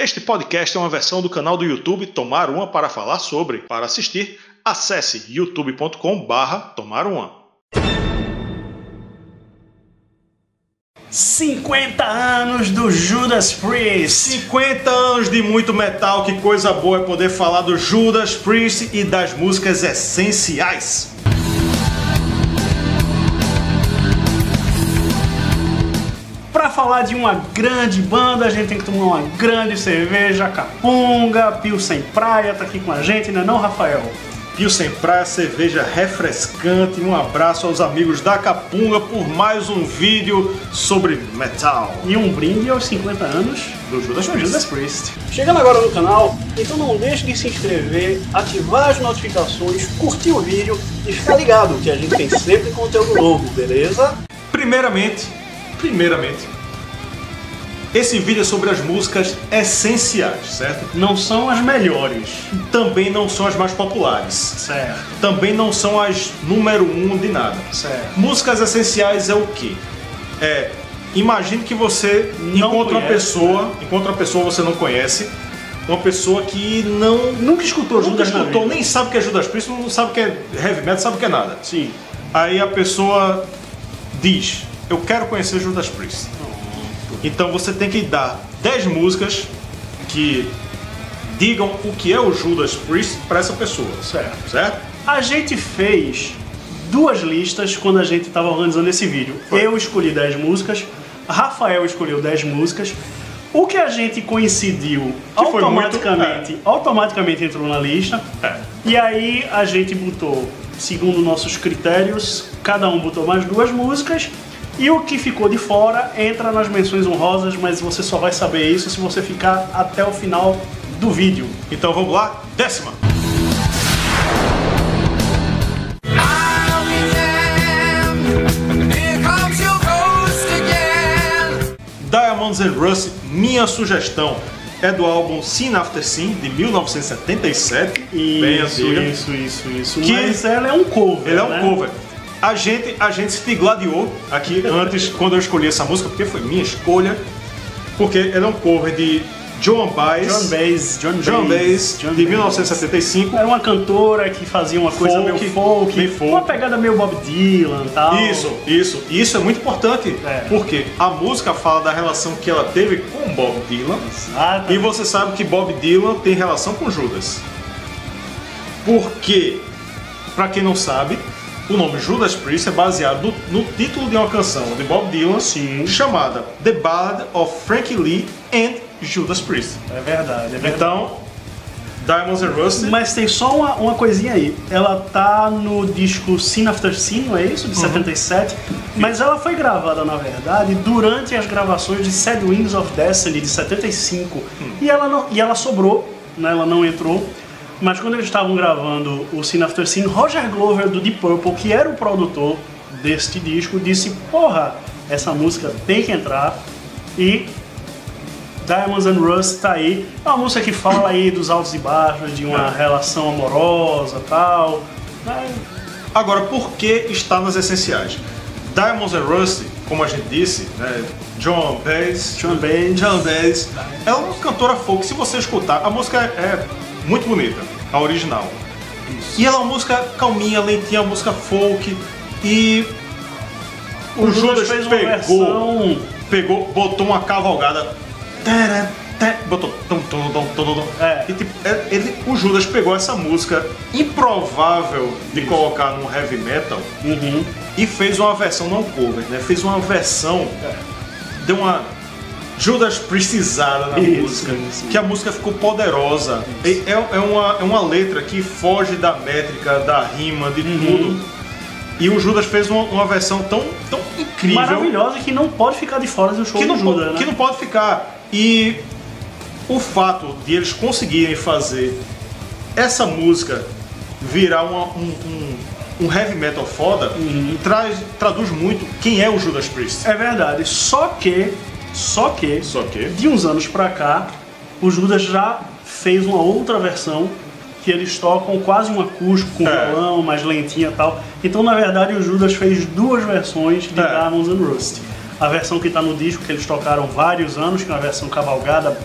Este podcast é uma versão do canal do YouTube Tomar Uma para falar sobre. Para assistir, acesse youtube.com barra Tomar Uma. 50 anos do Judas Priest. 50 anos de muito metal, que coisa boa é poder falar do Judas Priest e das músicas essenciais. Falar de uma grande banda, a gente tem que tomar uma grande cerveja, capunga, Pilsen Praia tá aqui com a gente, não é não, Rafael? Pilsen Praia, cerveja refrescante. Um abraço aos amigos da Capunga por mais um vídeo sobre metal. E um brinde aos 50 anos Do Judas do Priest. Judas Priest. Chegando agora no canal, então não deixe de se inscrever, ativar as notificações, curtir o vídeo e ficar ligado que a gente tem sempre conteúdo novo, beleza? Primeiramente, primeiramente, esse vídeo é sobre as músicas essenciais, certo? Não são as melhores, Também não são as mais populares. certo? Também não são as número um de nada. Certo. Músicas essenciais é o quê? É, imagine que você Não encontra uma conhece, pessoa, encontra uma pessoa que você não conhece, uma pessoa que não Nunca escutou nunca Judas escutou, nem sabe o que é Judas Priest, não sabe o que é heavy metal, sabe o que é nada. Sim. Aí a pessoa diz: Eu quero conhecer Judas Priest. Então você tem que dar 10 músicas que digam o que é o Judas Priest para essa pessoa. Certo. Certo? A gente fez duas listas quando a gente estava organizando esse vídeo. Foi. Eu escolhi 10 músicas, Rafael escolheu 10 músicas. O que a gente coincidiu Que automaticamente, muito- automaticamente entrou na lista. É. E aí a gente botou, segundo nossos critérios, cada um botou mais duas músicas. E o que ficou de fora entra nas menções honrosas, mas você só vai saber isso se você ficar até o final do vídeo. Então vamos lá, décima. Diamonds and Rust, minha sugestão é do álbum Scene After Scene de 1977, bem Isso, isso, isso, isso. Que- Mas ela é um cover. Ele é um né? cover. A gente, a gente se gladiou aqui antes, quando eu escolhi essa música, porque foi minha escolha. Porque ele é um cover de Joan Baez, John Baez, John, Joan Baez, John de Baez. 1975. Era uma cantora que fazia uma coisa Folk, meio folk, bem folk. uma pegada meio Bob Dylan e tal. Isso, isso. E isso é muito importante, É. porque a música fala da relação que ela teve com Bob Dylan. Exato. E você sabe que Bob Dylan tem relação com Judas. Porque, pra quem não sabe, o nome Judas Priest é baseado no, no título de uma canção de Bob Dylan Sim. chamada The Ballad of Frankie Lee and Judas Priest. É verdade, é verdade. Então, Diamonds and Rust. Mas tem só uma, uma coisinha aí. Ela tá no disco Scene After Scene, não é isso? De Uhum. 77. Mas ela foi gravada, na verdade, durante as gravações de Sad Wings of Destiny, de 75. Hum. E, ela não, e ela sobrou, né? ela não entrou. Mas quando eles estavam gravando o Scene After Scene, Roger Glover, do Deep Purple, que era o produtor deste disco, disse, porra, essa música tem que entrar. E Diamonds and Rust tá aí. É uma música que fala aí dos altos e baixos, de uma relação amorosa tal. Mas, Agora, por que está nas essenciais? Diamonds and Rust, como a gente disse, né, John Baez, John Baez. John Baez, é uma cantora folk. Se você escutar, a música é, é muito bonita, a original. E ela é uma música calminha, lentinha, uma música folk. E o, Judas, fez uma pegou, versão. pegou, botou uma cavalgada. Botou. É. E, tipo, é- ele, o Judas pegou essa música improvável de colocar num heavy metal Uhum. e fez uma versão, não cover, né? Fez uma versão, deu uma Judas precisada na Isso, música, isso. que a música ficou poderosa. É, é uma, é uma letra que foge da métrica, da rima, de Uhum. tudo. E o Judas fez uma, uma versão tão, tão incrível Maravilhosa que não pode ficar de fora do show que do não, Judas, pode, né? que não pode ficar. E o fato de eles conseguirem fazer essa música virar uma- um, um- um heavy metal foda traz, traduz muito quem é o Judas Priest. É verdade. Só que, só que, Só que. de uns anos pra cá, o Judas já fez uma outra versão que eles tocam quase um acústico com É. violão, mais lentinha e tal. Então, na verdade, o Judas fez duas versões de É. Diamonds and Rust. A versão que tá no disco, que eles tocaram vários anos, que é uma versão cavalgada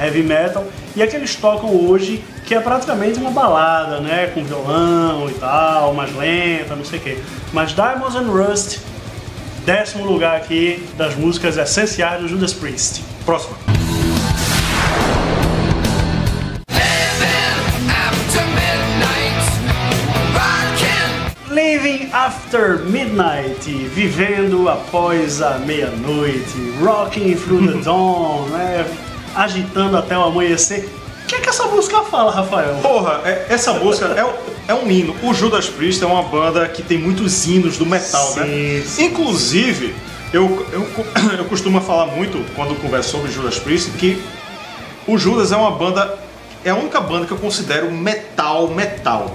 heavy metal, e a que eles tocam hoje, que é praticamente uma balada, né? Com violão e tal, mais lenta, não sei o quê. Mas Diamonds and Rust, décimo lugar aqui das músicas essenciais do Judas Priest. Próxima. Living After Midnight, vivendo após a meia-noite, rocking through the dawn, né? agitando até o amanhecer. O que é que essa música fala, Rafael? Porra, é- essa música é, é um hino. O Judas Priest é uma banda que tem muitos hinos do metal, Sim, né? sim. Inclusive, eu, eu, eu costumo falar muito quando converso sobre Judas Priest que o Judas é uma banda, é a única banda que eu considero metal, metal.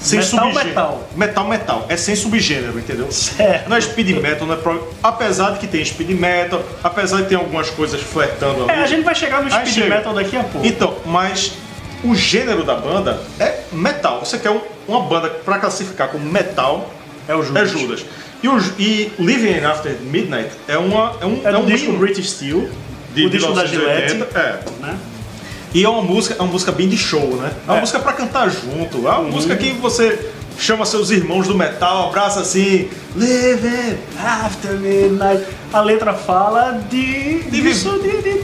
Sem Metal, subgênero. metal. Metal, metal. É sem subgênero, entendeu? Certo. Não é speed metal, não é pro... apesar de que tem speed metal, apesar de ter algumas coisas flertando ali. É, a gente vai chegar no speed chega. metal daqui a pouco. Então, mas o gênero da banda é metal. Você quer um- uma banda pra classificar como metal É o Judas. é Judas. E, o, e Living After Midnight é, uma, é um, É do um disco British Steel, de o disco da 1980, Gillette, É. né? E é uma música, é uma música bem de show, né? É uma É. música pra cantar junto. É uma Uhum. música que você chama seus irmãos do metal, abraça assim, Living After Midnight. A letra fala de. De disso, de, de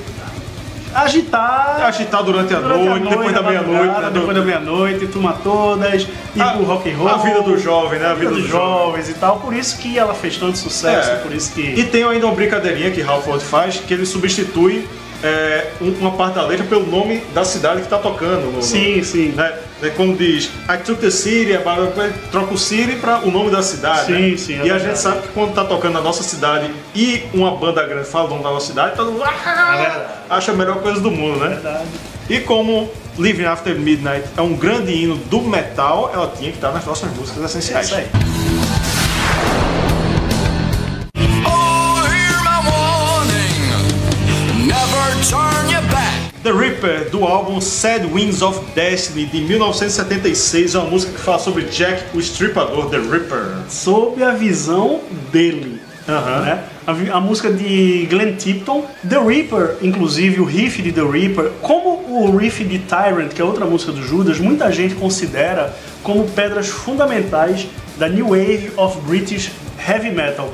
agitar. agitar durante a durante noite, depois da a meia-noite, né? Depois da meia-noite, turma todas, ir A- pro rock and roll. a vida do jovem, né? A vida dos jovens e tal. Por isso que ela fez tanto sucesso, É. por isso que. E tem ainda uma brincadeirinha que Halford faz, que ele substitui é, um- uma parte da letra pelo nome da cidade que está tocando. no- no- Sim, sim. né? É como diz, I took the city, blá, blá, troca o city para o nome da cidade. Sim, né? sim, é E a verdade. gente sabe que quando tá tocando na nossa cidade e uma banda grande fala o nome da nossa cidade, todo mundo "Ah!" verdade. acha a melhor coisa do mundo, né? Verdade. E como Living After Midnight é um grande hino do metal, ela tinha que estar nas nossas músicas É essenciais. isso aí. The Reaper, do álbum Sad Wings of Destiny, de 1976, é uma música que fala sobre Jack, o estripador, The Reaper. Sob a visão dele. Aham. né? A, a música de Glenn Tipton, The Reaper, inclusive o riff de The Reaper, como o riff de Tyrant, que é outra música do Judas, muita gente considera como pedras fundamentais da New Wave of British Heavy Metal.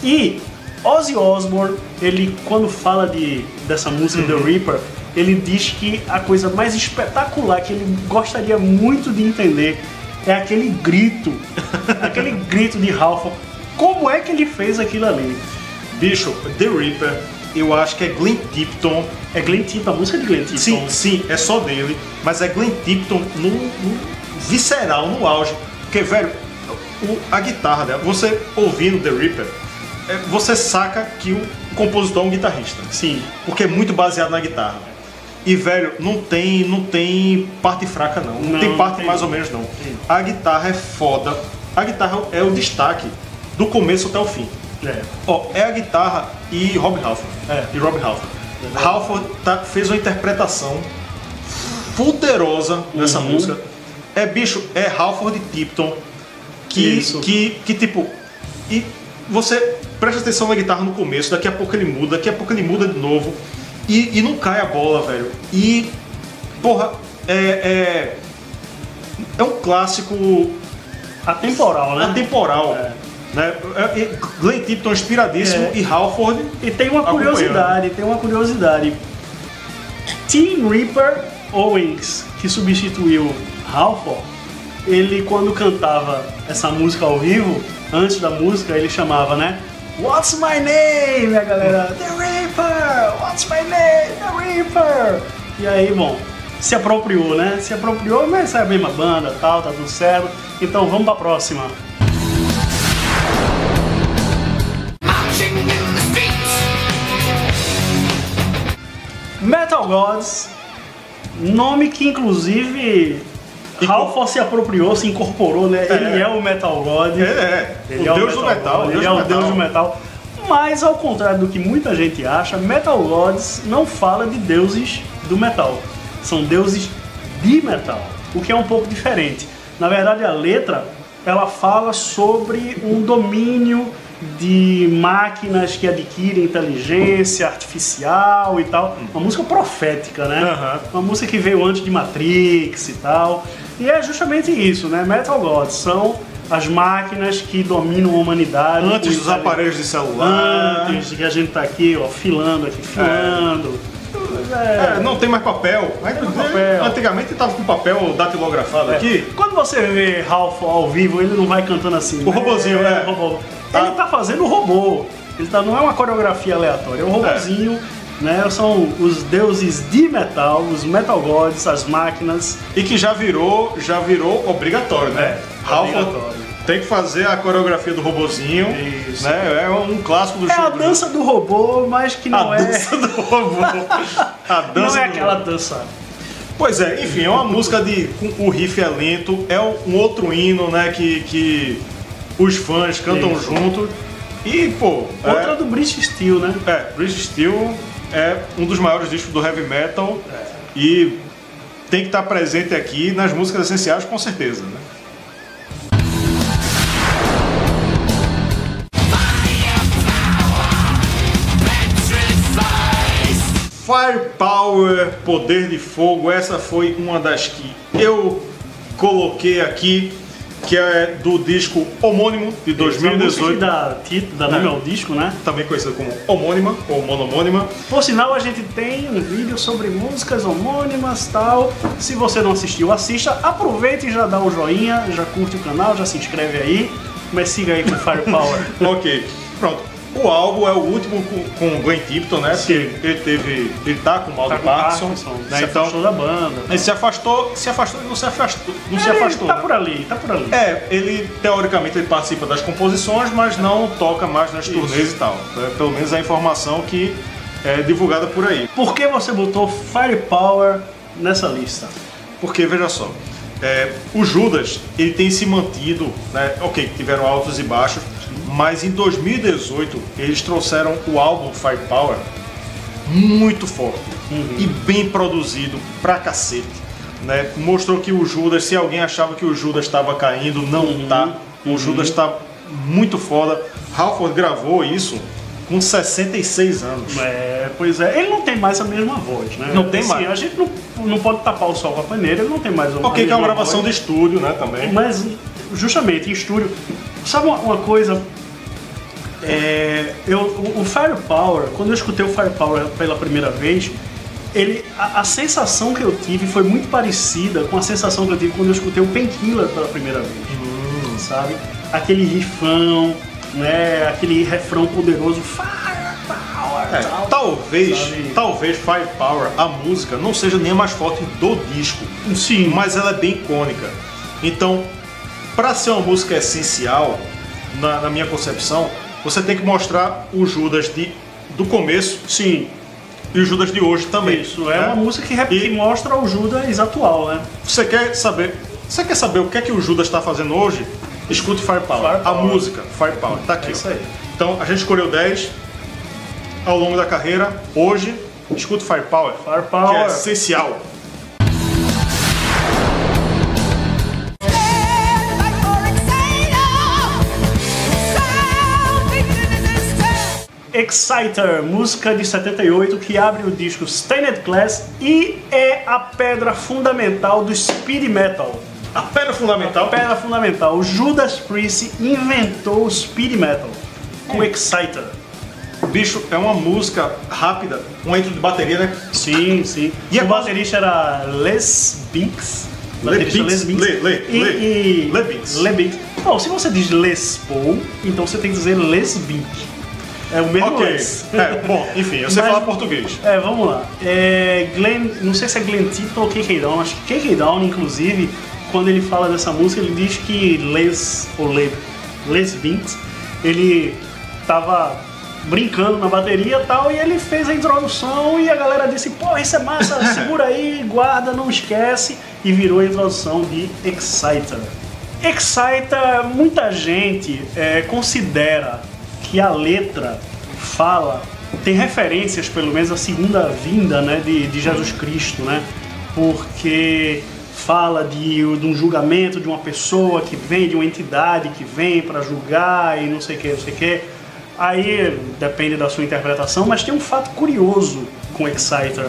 E Ozzy Osbourne, ele quando fala de, dessa música The Reaper, ele diz que a coisa mais espetacular que ele gostaria muito de entender é aquele grito, aquele grito de Halford. Como é que ele fez aquilo ali? Bicho, The Reaper, eu acho que é Glenn Tipton. É Glenn Tipton, a música de Glenn Tipton. Sim, sim, é só dele, mas é Glenn Tipton no, no visceral, no auge. Porque, velho, o- a guitarra dela, você ouvindo The Reaper, é, você saca que o compositor é um guitarrista. Sim. porque é muito baseado na guitarra. E velho, não tem, não tem parte fraca não, não, Não, tem parte tem. mais ou menos não. Tem. A guitarra é foda. A guitarra é o destaque do começo até o fim. É. Ó, é a guitarra e Rob Halford. É. E Rob Halford. Halford tá- fez uma interpretação poderosa nessa Uhum. música. É bicho, é Halford Tipton que, Isso. que, que tipo. E você presta atenção na guitarra no começo, daqui a pouco ele muda, daqui a pouco ele muda de novo. E, e não cai a bola, velho. E, porra, é, é, é um clássico Atemporal, né? atemporal. É. Né? É- é- Glenn Tipton inspiradíssimo É. e Halford E tem uma curiosidade, tem uma curiosidade. Tim Reaper Owens, que substituiu Halford, ele quando cantava essa música ao vivo, antes da música, ele chamava, né? What's my name? A galera, The Reaper! What's my name? The Reaper! E aí, bom, se apropriou, né? Se apropriou, mas é a mesma banda, tal, tá tudo certo. Então vamos pra próxima. Metal Gods, nome que inclusive Halford se apropriou, se incorporou, né? Ele é o Metal God. É, é. Ele o é deus do metal. God, o ele deus é o deus do metal. Mas ao contrário do que muita gente acha, Metal Gods não fala de deuses do metal. São deuses de metal, o que é um pouco diferente. Na verdade, a letra ela fala sobre um domínio de máquinas que adquirem inteligência artificial e tal. Uma música profética, né? Aham. Uma música que veio antes de Matrix e tal. E é justamente isso, né? Metal Gods são as máquinas que dominam a humanidade. Antes dos aparelhos de celular. Antes de que a gente tá aqui, ó, filando aqui, filando. Mas É, não tem mais papel. Mas, mais papel. Antigamente estava com papel datilografado aqui. Quando você vê Ralph ao vivo, ele não vai cantando assim. O robozinho, né? o robô. Tá. Ele tá fazendo o robô. Ele tá, não é uma coreografia aleatória, é um robozinho. Né, são os deuses de metal, os metal gods, as máquinas. E que já virou, já virou obrigatório, né? É, obrigatório. tem que fazer a coreografia do robozinho. Isso. Né? É um clássico do É a show. dança do robô, mas que não A é. dança do robô. A dança não é aquela robô. dança. Pois é, enfim, é uma música de. com- O riff é lento, é um outro hino, né? Que, que os fãs cantam Isso. junto. E, pô. Outra do British Steel, né? É, é British Steel é um dos maiores discos do heavy metal e tem que estar presente aqui nas músicas essenciais, com certeza, né? Firepower, Poder de Fogo, essa foi uma das que eu coloquei aqui, que é do disco homônimo de Essa música que 2018, dá, título, dá nome É. ao disco, né? também conhecido como homônima ou monomônima. Por sinal, a gente tem um vídeo sobre músicas homônimas tal. Se você não assistiu, assista. Aproveite e já dá o joinha, já curte o canal, já se inscreve aí. Mas siga aí com Firepower. ok, pronto. O álbum é o último com, com o Glenn Tipton, né? Sim. Porque ele teve. Ele tá com mal Tá com Parkinson. Parkinson, daí então, afastou da banda. ele se afastou, se afastou e não se afastou. Não se Ele afastou. Tá né? por ali, tá por ali. É, ele teoricamente ele participa das composições, mas não toca mais nas turnês e tal. É, pelo menos a informação que é divulgada por aí. Por que você botou Firepower nessa lista? Porque, veja só, é, o Judas, ele tem se mantido, né, ok, tiveram altos e baixos, mas em 2018 eles trouxeram o álbum Firepower muito forte e bem produzido pra cacete. Né? Mostrou que o Judas, se alguém achava que o Judas estava caindo, não tá. O Judas tá muito foda. Halford gravou isso com 66 anos. É, pois é, ele não tem mais a mesma voz, né? Não tem Assim, mais. A gente não, não pode tapar o sol com a peneira, ele não tem mais uma Ok, que é uma gravação de estúdio, né, também. Mas, justamente, em estúdio. Sabe uma, uma coisa? É, eu, o, o Firepower, quando eu escutei o Firepower pela primeira vez, ele, a, a sensação que eu tive foi muito parecida com a sensação que eu tive quando eu escutei o Painkiller pela primeira vez. Hum. Sabe? Aquele rifão, né? aquele refrão poderoso, Firepower! É, tal. talvez, sabe? talvez Firepower, a música, não seja nem a mais forte do disco, Sim, mas ela é bem icônica. Então, para ser uma música essencial, na, na minha concepção, você tem que mostrar o Judas de, do começo sim. e o Judas de hoje também. Isso, é né? uma música que, E- que mostra o Judas atual, né? Você quer saber? Você quer saber o que é que o Judas está fazendo hoje? Escute Firepower. A Firepower. música Firepower tá aqui. É isso aí. Então a gente escolheu 10 ao longo da carreira. Hoje, escute Firepower, Firepower. que é essencial. Exciter, música de 78 que abre o disco Stained Glass e é a pedra fundamental do speed metal. A pedra fundamental. A pedra fundamental. O Judas Priest inventou o speed metal com Exciter. Bicho, é uma música rápida, um intro de bateria, né? Sim, sim. E a o baterista era Les Binks. Baterista Les Binks. Le- Le- e, Le- e- Le Binks. Le Binks. Bom, se você diz Les Paul, então você tem que dizer Les Binks. É o mesmo Ok. Les. É, bom, enfim, eu sei Mas- falar português. É, vamos lá. É, Glenn, não sei se é Glenn Tipton ou KK Down, acho que KK Down, inclusive, quando ele fala dessa música, ele diz que Les, ou Le, Les Binks, ele tava brincando na bateria e tal, e ele fez a introdução e a galera disse, pô, isso é massa, segura aí, guarda, não esquece, e virou a introdução de Exciter. Exciter, muita gente é, considera que a letra fala, tem referências pelo menos à segunda vinda né, de, de Jesus Cristo, né? Porque fala de, de um julgamento de uma pessoa que vem, de uma entidade que vem para julgar e não sei o que, não sei o que. Aí depende da sua interpretação, mas tem um fato curioso com Exciter.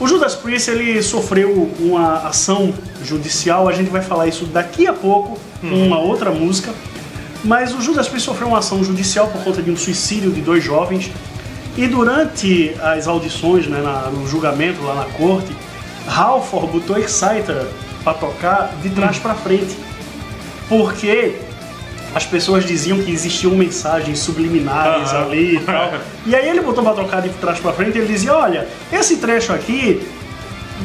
O Judas Priest ele sofreu uma ação judicial, a gente vai falar isso daqui a pouco, com uma outra música. Mas o Judas Priest sofreu uma ação judicial por conta de um suicídio de dois jovens. E durante as audições, né, na- no julgamento lá na corte, Halford botou Exciter para tocar de trás para frente. Porque as pessoas diziam que existiam mensagens subliminares Aham. ali e tal. E aí ele botou pra tocar de trás pra frente e ele dizia, olha, esse trecho aqui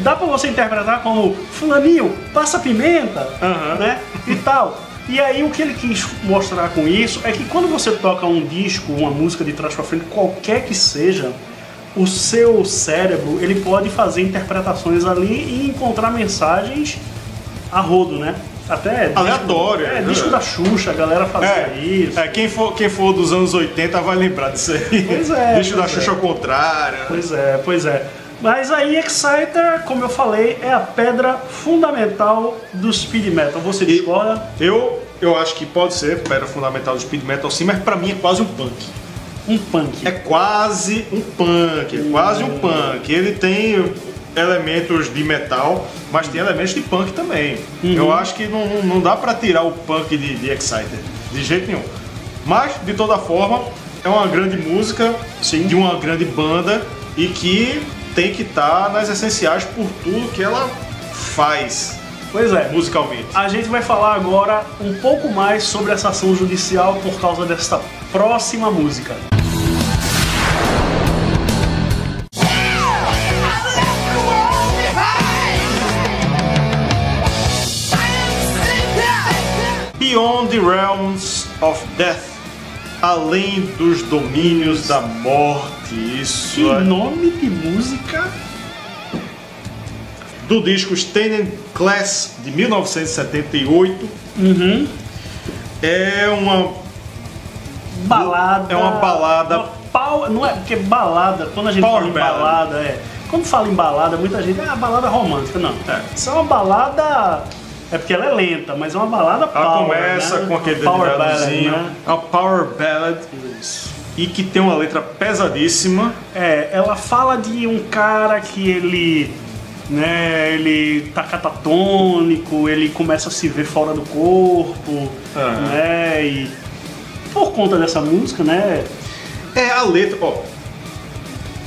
dá pra você interpretar como fulaninho, passa pimenta, Aham. né? E tal. E aí o que ele quis mostrar com isso é que quando você toca um disco, uma música de trás pra frente, qualquer que seja, o seu cérebro ele pode fazer interpretações ali e encontrar mensagens a rodo, né? Até disco- Aleatório, É, né? disco da Xuxa, a galera fazia É, isso. é, quem, for, quem for dos anos 80 vai lembrar disso aí. Pois é, Deixa da Xuxa é. ao contrário. Pois é, pois é. Mas aí Exciter, como eu falei, é a pedra fundamental do speed metal. Você discorda? Eu, eu acho que pode ser pedra fundamental do speed metal sim, mas pra mim é quase um punk. Um punk. É quase um punk, é quase um punk. Ele tem elementos de metal, mas tem elementos de punk também. Uhum. Eu acho que não, não dá pra tirar o punk de, de Exciter, de jeito nenhum. Mas, de toda forma, é uma grande música Sim. de uma grande banda e que tem que estar nas essenciais por tudo que ela faz Pois é. musicalmente. A gente vai falar agora um pouco mais sobre essa ação judicial por causa desta próxima música. Beyond the Realms of Death. Além dos domínios da morte. Isso Que é nome de música? do disco Stained Class de 1978. Uhum. É uma Balada. É uma balada- Uma pau- Não é porque balada, quando a gente Power fala em balada, é. Quando fala em balada, muita gente, ah, balada romântica. Não. É. Isso é uma balada. É porque ela é lenta, mas é uma balada ela power, começa né? com aquele ballad, né? é uma power ballad e que tem uma letra pesadíssima. É, ela fala de um cara que ele, né, ele tá catatônico, ele começa a se ver fora do corpo, Aham. né, e por conta dessa música, né, É a letra, ó.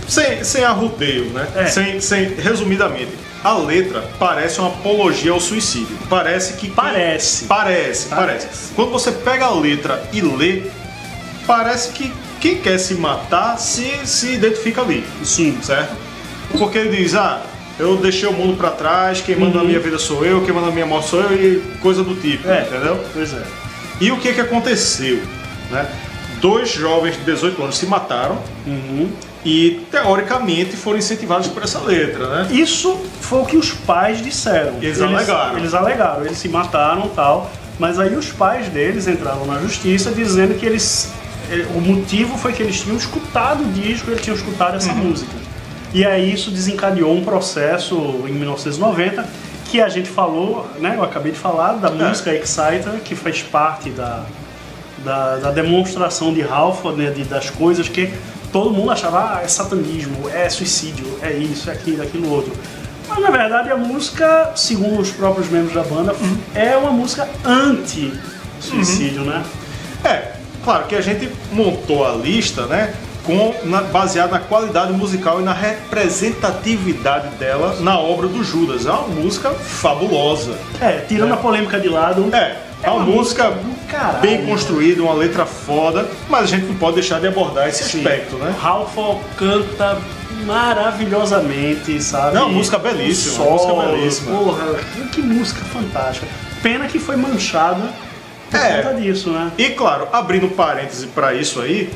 Sem, sem arrudeio, né? É. Sem, sem, resumidamente, a letra parece uma apologia ao suicídio. Parece que. Parece. Parece, parece. Parece. Quando você pega a letra e lê, parece que quem quer se matar se, se identifica ali. sim, certo? Porque ele diz, ah, eu deixei o mundo pra trás, quem manda na minha vida sou eu, quem manda na minha morte sou eu e coisa do tipo, É. entendeu? pois é. E o que que aconteceu, né? Dois jovens de 18 anos se mataram Uhum. e teoricamente foram incentivados por essa letra, né? Isso foi o que os pais disseram. Eles alegaram. Eles alegaram, eles se mataram e tal. Mas aí os pais deles entraram na justiça dizendo que eles. O motivo foi que eles tinham escutado o disco, eles tinham escutado essa música. E aí isso desencadeou um processo em 1990 que a gente falou, né? Eu acabei de falar da música Exciter, que faz parte da, da, da demonstração de Halford, né, de- das coisas que todo mundo achava, ah, é satanismo, é suicídio, é isso, é aquilo, é aquilo outro. Mas na verdade a música, segundo os próprios membros da banda, é uma música anti-suicídio, né? É, claro que a gente montou a lista, né? Com, na, baseado na qualidade musical e na representatividade dela na obra do Judas. É uma música fabulosa. É, tirando a polêmica de lado, É, é uma, música do caralho, bem né? construída, uma letra foda, mas a gente não pode deixar de abordar esse Sim. aspecto, né? Halford canta maravilhosamente, sabe? É uma música belíssima, uma música belíssima. Porra, que música fantástica. Pena que foi manchada por É. conta disso, né? E claro, abrindo parêntese pra isso aí,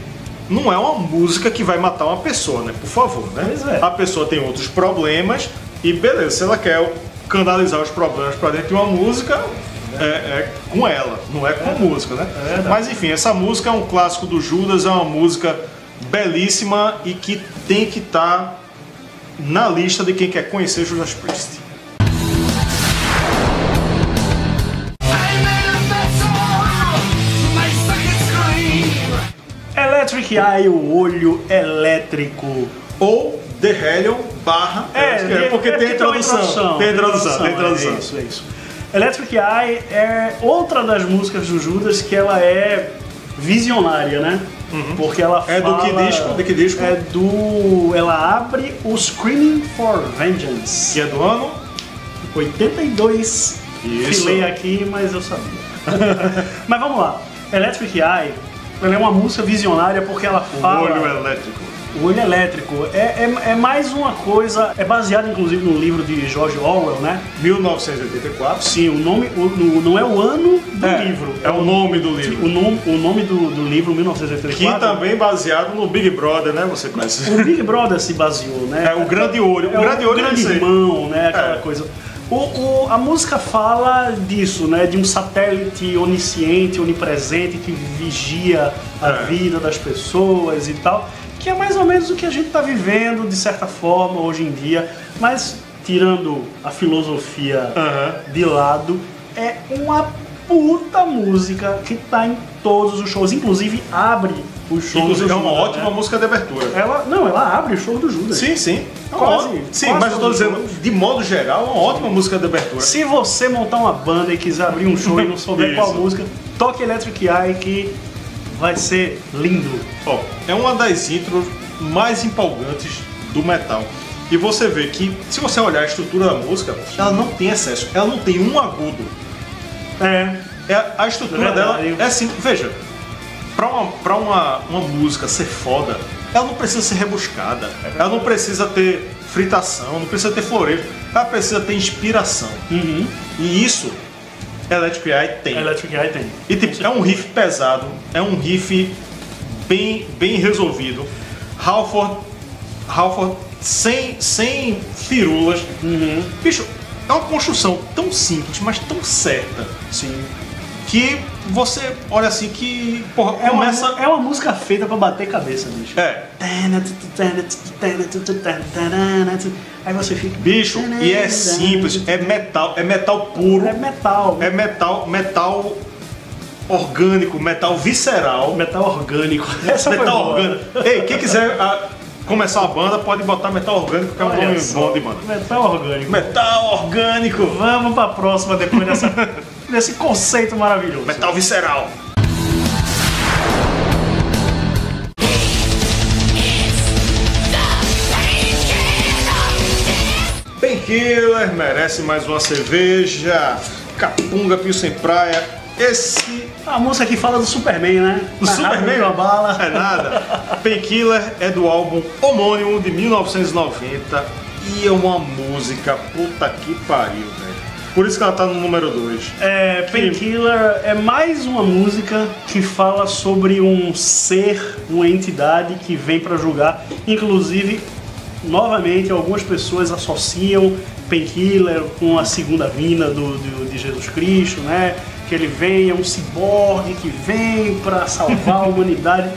não é uma música que vai matar uma pessoa, né? Por favor, né? Pois é. A pessoa tem outros problemas e beleza, se ela quer canalizar os problemas pra dentro de uma música, é, é com ela, não é com a música, né? É. Mas enfim, essa música é um clássico do Judas, é uma música belíssima e que tem que estar na lista de quem quer conhecer Judas Priest. Electric Eye, o olho elétrico. Ou The Hellion barra Electric Eye, porque é tem a uma introdução. Tem a introdução, tem a introdução. É isso, é isso. Electric Eye é outra das músicas do Judas que ela é visionária, né? Porque ela É do fala... que disco? De que disco? É do... Ela abre o Screaming for Vengeance. Que é do ano? 82. Isso. Filei aqui, mas eu sabia. mas vamos lá. Electric Eye, ela é uma música visionária porque ela O fala... olho elétrico. O olho elétrico é, é, é mais uma coisa, é baseado inclusive no livro de George Orwell, né? 1984. Sim, o nome o- não é o ano do É, livro, é o nome do livro. o nome, o nome do, do livro, Que 1984. também baseado no Big Brother, né? Você conhece. O Big Brother se baseou, né? É o grande olho. É o grande olho é grande irmão, né? Aquela É. coisa. O, o- a música fala disso, né? De um satélite onisciente, onipresente que vigia a É. vida das pessoas e tal. Que é mais ou menos o que a gente está vivendo, de certa forma, hoje em dia. Mas, tirando a filosofia Aham. de lado, é uma puta música que tá em todos os shows. Inclusive, abre os shows Inclusive, do é uma Judas, ótima né? música de abertura. Ela, não, ela abre o show do Judas. Sim, sim. É Quase- ótima- Sim, quase mas eu tô dizendo, de modo geral, é uma ótima música de abertura. Se você montar uma banda e quiser abrir um show e não souber qual música, toque Electric Eye que vai ser lindo. Ó, é uma das intros mais empolgantes do metal. E você vê que, se você olhar a estrutura da música, ela não tem excesso, ela não tem um agudo. É, É, a estrutura Verdade. dela é assim, veja, pra, uma, pra uma, uma música ser foda, ela não precisa ser rebuscada, ela não precisa ter fritação, não precisa ter floreio, ela precisa ter inspiração. E isso, Electric Eye tem. Electric Eye tem. E tipo, é um riff pesado, é um riff bem, bem resolvido. Halford, Halford sem, sem firulas. Bicho, é uma construção tão simples, mas tão certa, Sim. que você olha assim que, porra, É uma, começa... é uma música feita pra bater cabeça, bicho. É, Aí você fica. bicho, e é simples, é metal, é metal puro, É metal. é metal, metal orgânico, metal visceral. metal orgânico. Essa metal orgânico. Ei, quem quiser ah, começar a banda, pode botar metal orgânico, que é um nome bom de banda. Metal orgânico. Metal orgânico, Vamos pra próxima depois dessa, desse conceito maravilhoso. metal visceral. Painkiller merece mais uma cerveja. Capunga Pio Sem Praia. Esse A música que fala do Superman, né? O Mais rápido Superman uma bala. É nada. Painkiller é do álbum homônimo de 1990 e é uma música puta que pariu, velho. Por isso que ela tá no número 2. É, Painkiller é mais uma música que fala sobre um ser, uma entidade que vem pra julgar. Inclusive, novamente, algumas pessoas associam Painkiller com a segunda vinda do, do- de Jesus Cristo, né? Que ele vem, é um ciborgue que vem pra salvar a humanidade.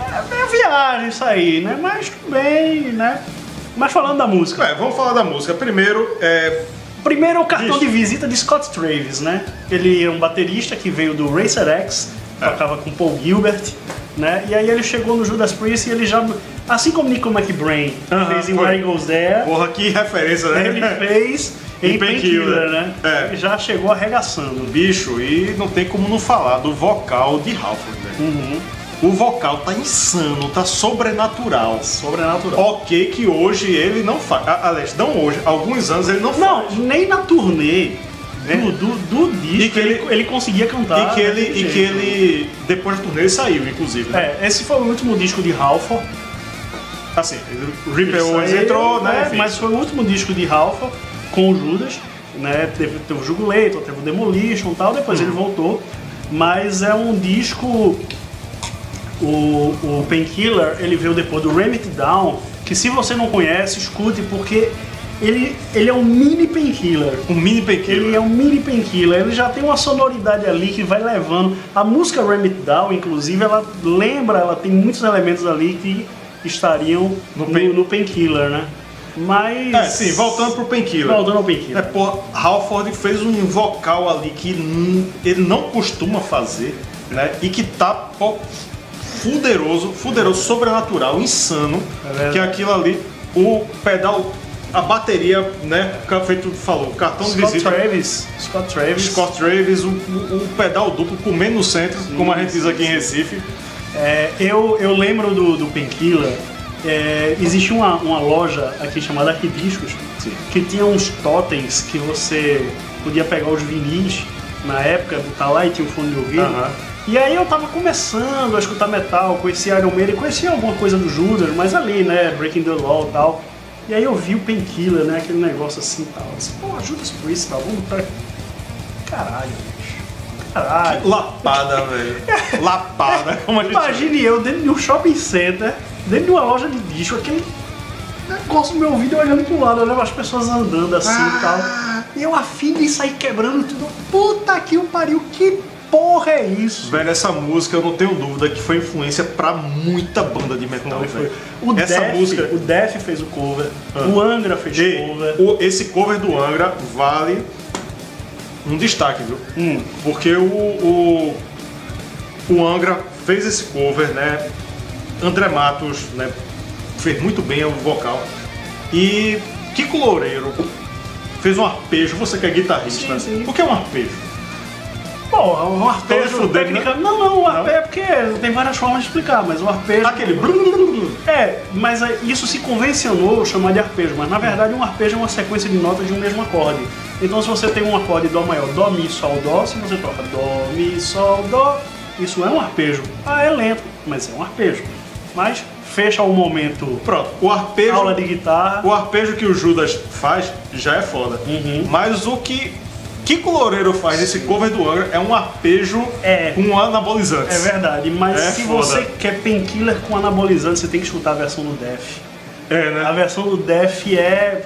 É, é viagem isso aí, né? Mas tudo bem, né? Mas falando da música. É, vamos falar da música. Primeiro, é, Primeiro é o cartão de visita de Scott Travis, né? Ele é um baterista que veio do Racer X, É. tocava com Paul Gilbert, né? E aí ele chegou no Judas Priest e ele já, assim como Nico McBrain Aham, fez em foi. Where He Goes There, porra, que referência, né? ele fez Em Painkiller. Né? É. Ele já chegou arregaçando. Bicho, e não tem como não falar do vocal de Halford, velho. Uhum. O vocal tá insano, tá sobrenatural. Sobrenatural. Ok que hoje ele não faz. Aliás, não hoje, alguns anos ele não Não, faz. nem na turnê Né? do, do, do disco E que ele, ele- ele conseguia cantar. E que ele, e que ele depois do turnê ele saiu, inclusive. Né? É, esse foi o último disco de Halford. Assim, Ripper Owens entrou, né? enfim. Mas foi o último disco de Ralph com o Judas, né? Teve, teve o Jugulator, teve o Demolition e tal, depois Uhum. ele voltou. Mas é um disco. O, o Painkiller, ele veio depois do Ram It Down, que se você não conhece, escute, porque ele, ele é um mini Painkiller. um mini painkiller. Ele é um mini painkiller, ele já tem uma sonoridade ali que vai levando. A música Ram It Down, inclusive, ela lembra, ela tem muitos elementos ali que estariam No no, no painkiller, né? Mas. É, sim, voltando pro painkiller. Voltando ao É, painkiller. pô, Halford fez um vocal ali que ele não costuma fazer, né? E que tá pô, fuderoso, fuderoso, sobrenatural, insano, verdade. que é aquilo ali, o pedal, a bateria, né, feito falou, cartão de Scott visita. Travis. Scott Travis. Scott Travis, o, o- pedal duplo comendo no centro, como a gente diz aqui em Recife. É, eu, eu lembro do, do Painkiller. É, existia uma, uma loja aqui chamada Arquidiscos Sim. que tinha uns totens que você podia pegar os vinis na época, botar lá e tinha um fone de ouvido. Aham. E aí eu tava começando a escutar metal, conhecia Iron Maiden, conhecia alguma coisa do Judas, mas ali, né, Breaking the Law e tal. E aí eu vi o Painkiller, né, aquele negócio assim e tal. Eu disse, pô, Judas Priest tal, vamos botar... Caralho, bicho. Caralho. Lapada, velho. Lapada, como a gente Imagine eu dentro de um shopping center, dentro de uma loja de disco, aquele negócio no meu ouvido eu olhando pro lado, olhando as pessoas andando assim e tal. E eu afim de sair quebrando tudo. Puta que o pariu, que porra é isso? Velho, essa música eu não tenho dúvida que foi influência pra muita banda de metal, velho. O Essa Def, música. o Def fez o cover, Ah. o Angra fez E cover. o- esse cover do Angra vale um destaque, viu? Hum. Porque o, o, o Angra fez esse cover, né? André Matos, né? Fez muito bem o vocal. E Kiko Loureiro fez um arpejo, você que é guitarrista. Sim, sim. O que é um arpejo? Porra, um arpejo fudendo, técnica... Não, não, o arpejo é porque tem várias formas de explicar, mas o arpejo... Aquele. É, mas isso se convencionou chamar de arpejo, mas na verdade um arpejo é uma sequência de notas de um mesmo acorde. Então se você tem um acorde Dó maior, Dó, Mi, Sol, Dó, se você toca Dó, Mi, Sol, Dó, isso é um arpejo. Ah, é lento, mas é um arpejo. Mas fecha o momento Pronto, o arpejo. aula de guitarra. O arpejo que o Judas faz já é foda. Uhum. Mas o que Kiko Loureiro faz nesse cover do Angra é um arpejo É. com anabolizantes. É verdade, mas É se foda. você quer painkiller com anabolizante, você tem que escutar a versão do Def. É, A né? versão do Def é,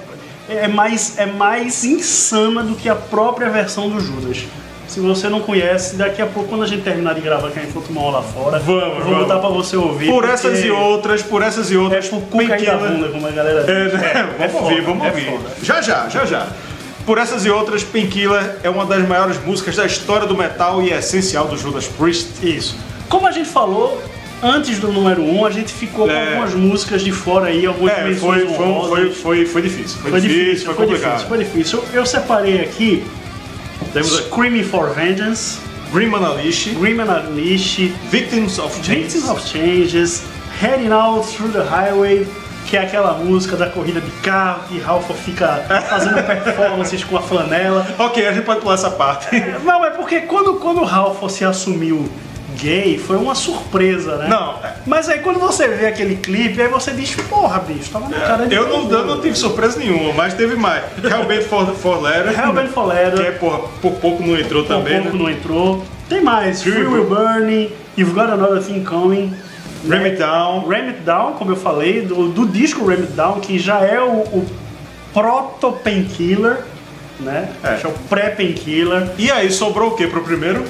é, mais, é mais insana do que a própria versão do Judas. Se você não conhece, daqui a pouco, quando a gente terminar de gravar, que a gente for tomar uma lá fora, Vamos, vou vamos. botar pra você ouvir. Por essas e outras, por essas e É outras. por cuca da bunda, como a galera diz. É, né? É, vamos é ouvir, foda, vamos é ouvir. foda. Já já, já já. Por essas e outras, Painkiller é uma das maiores músicas da história do metal e é essencial do Judas Priest. Isso. Como a gente falou, antes do número 1, um, a gente ficou com É. algumas músicas de fora aí, algumas É, foi, foi, foi, foi, foi difícil. Foi, Foi difícil, difícil, foi foi complicado. difícil, foi difícil. Eu separei aqui Temos a Screaming for Vengeance, Grim Unleashed, Grim Unleashed, Victims of Change. Victims of Changes, Heading Out Through the Highway, que é aquela música da corrida de carro, que Ralph fica fazendo performances com a flanela. Ok, a gente pode pular essa parte. Não, é porque quando, quando o Ralph se assumiu gay, foi uma surpresa, né? Não, é. Mas aí quando você vê aquele clipe, aí você diz, porra, bicho, tava na cara de Eu não, eu não mundo." tive surpresa nenhuma, mas teve mais. Hellbent for, for Letter, Hellbent for Leather. que é, porra, por pouco não entrou Por também, pouco né? não entrou. Tem mais, Free Will Burning, You've Got Another Thing Coming. Ram It Down. Ram It Down, como eu falei, do, do disco Ram It Down, que já é o, o proto-painkiller, né? É. Já é o pré-painkiller. E aí, sobrou o que pro primeiro?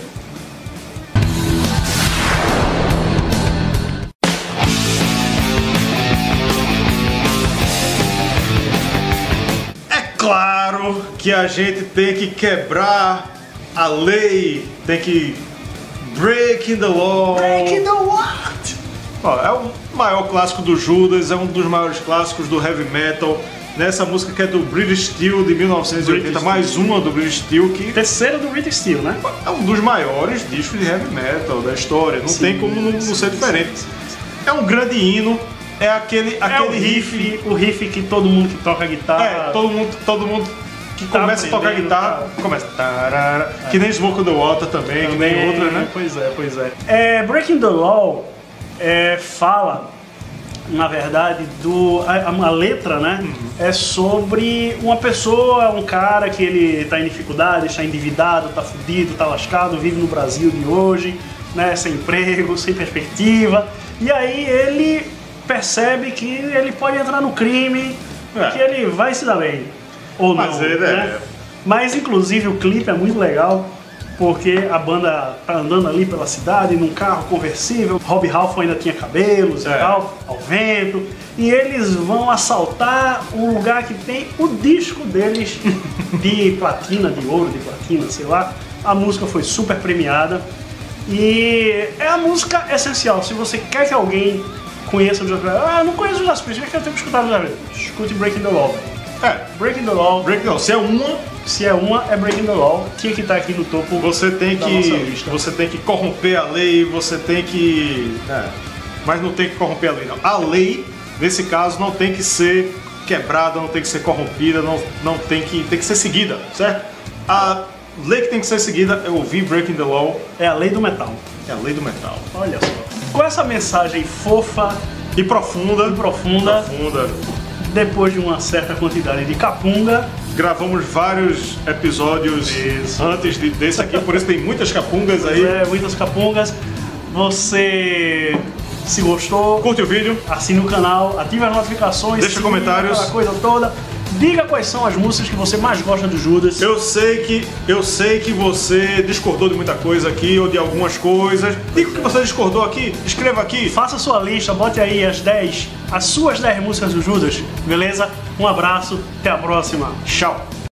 É claro que a gente tem que quebrar a lei, tem que breaking the law. Breaking the what? Ó, é o maior clássico do Judas, é um dos maiores clássicos do heavy metal. Nessa música que é do British Steel de 1980, British mais uma do British Steel, que Terceiro do British Steel, né? é um dos maiores discos de heavy metal da história. Não Sim, tem como não, não ser diferente. É um grande hino, é aquele, É o aquele riff. riff, o riff que todo mundo que toca guitarra. É, todo mundo, todo mundo que Tá começa a tocar guitarra, tá. começa. tarara, Que nem Smoke on the Water também, que nem outra, né? Pois é, pois é. é Breaking the Law é, fala, na verdade, do. A, a letra, né? Uhum. É sobre uma pessoa, um cara que ele tá em dificuldade, está endividado, tá fudido, tá lascado, vive no Brasil de hoje, né? Sem emprego, sem perspectiva. E aí ele percebe que ele pode entrar no crime, É. que ele vai se dar bem. Ou Mas não. ele né? é- Mas inclusive o clipe é muito legal porque a banda tá andando ali pela cidade num carro conversível. Rob Halford ainda tinha cabelos e É. tal, ao vento. E eles vão assaltar um lugar que tem o disco deles de platina, de ouro, de platina, sei lá. A música foi super premiada. E é a música essencial. Se você quer que alguém conheça o Priest, ah, não conheço o Judas Priest, mas eu tenho que escutar o Priest. Escute Breaking the Law. É, Breaking the Law, break não, se é uma, se é uma, é Breaking the Law. Tinha que estar aqui no topo. você tem Da que você tem que corromper a lei, você tem que, é, mas não tem que corromper a lei não. A lei nesse caso não tem que ser quebrada, não tem que ser corrompida, não, não tem que tem que ser seguida, certo? A lei que tem que ser seguida é ouvir Breaking the Law, É a lei do metal. é a lei do metal. Olha só. Com essa mensagem fofa E profunda, e profunda, profunda. depois de uma certa quantidade de capunga, Gravamos vários episódios antes de- desse aqui, por isso tem muitas capungas aí. é, muitas capungas, você se gostou, Curte o vídeo, assine o canal, ative as notificações, Deixa comentários. coisa toda. Diga quais são as músicas que você mais gosta do Judas. Eu sei que eu sei que você discordou de muita coisa aqui ou de algumas coisas. Diga o que você discordou aqui, escreva aqui. Faça sua lista, bote aí as 10, as suas 10 músicas do Judas, beleza? Um abraço, até a próxima. Tchau.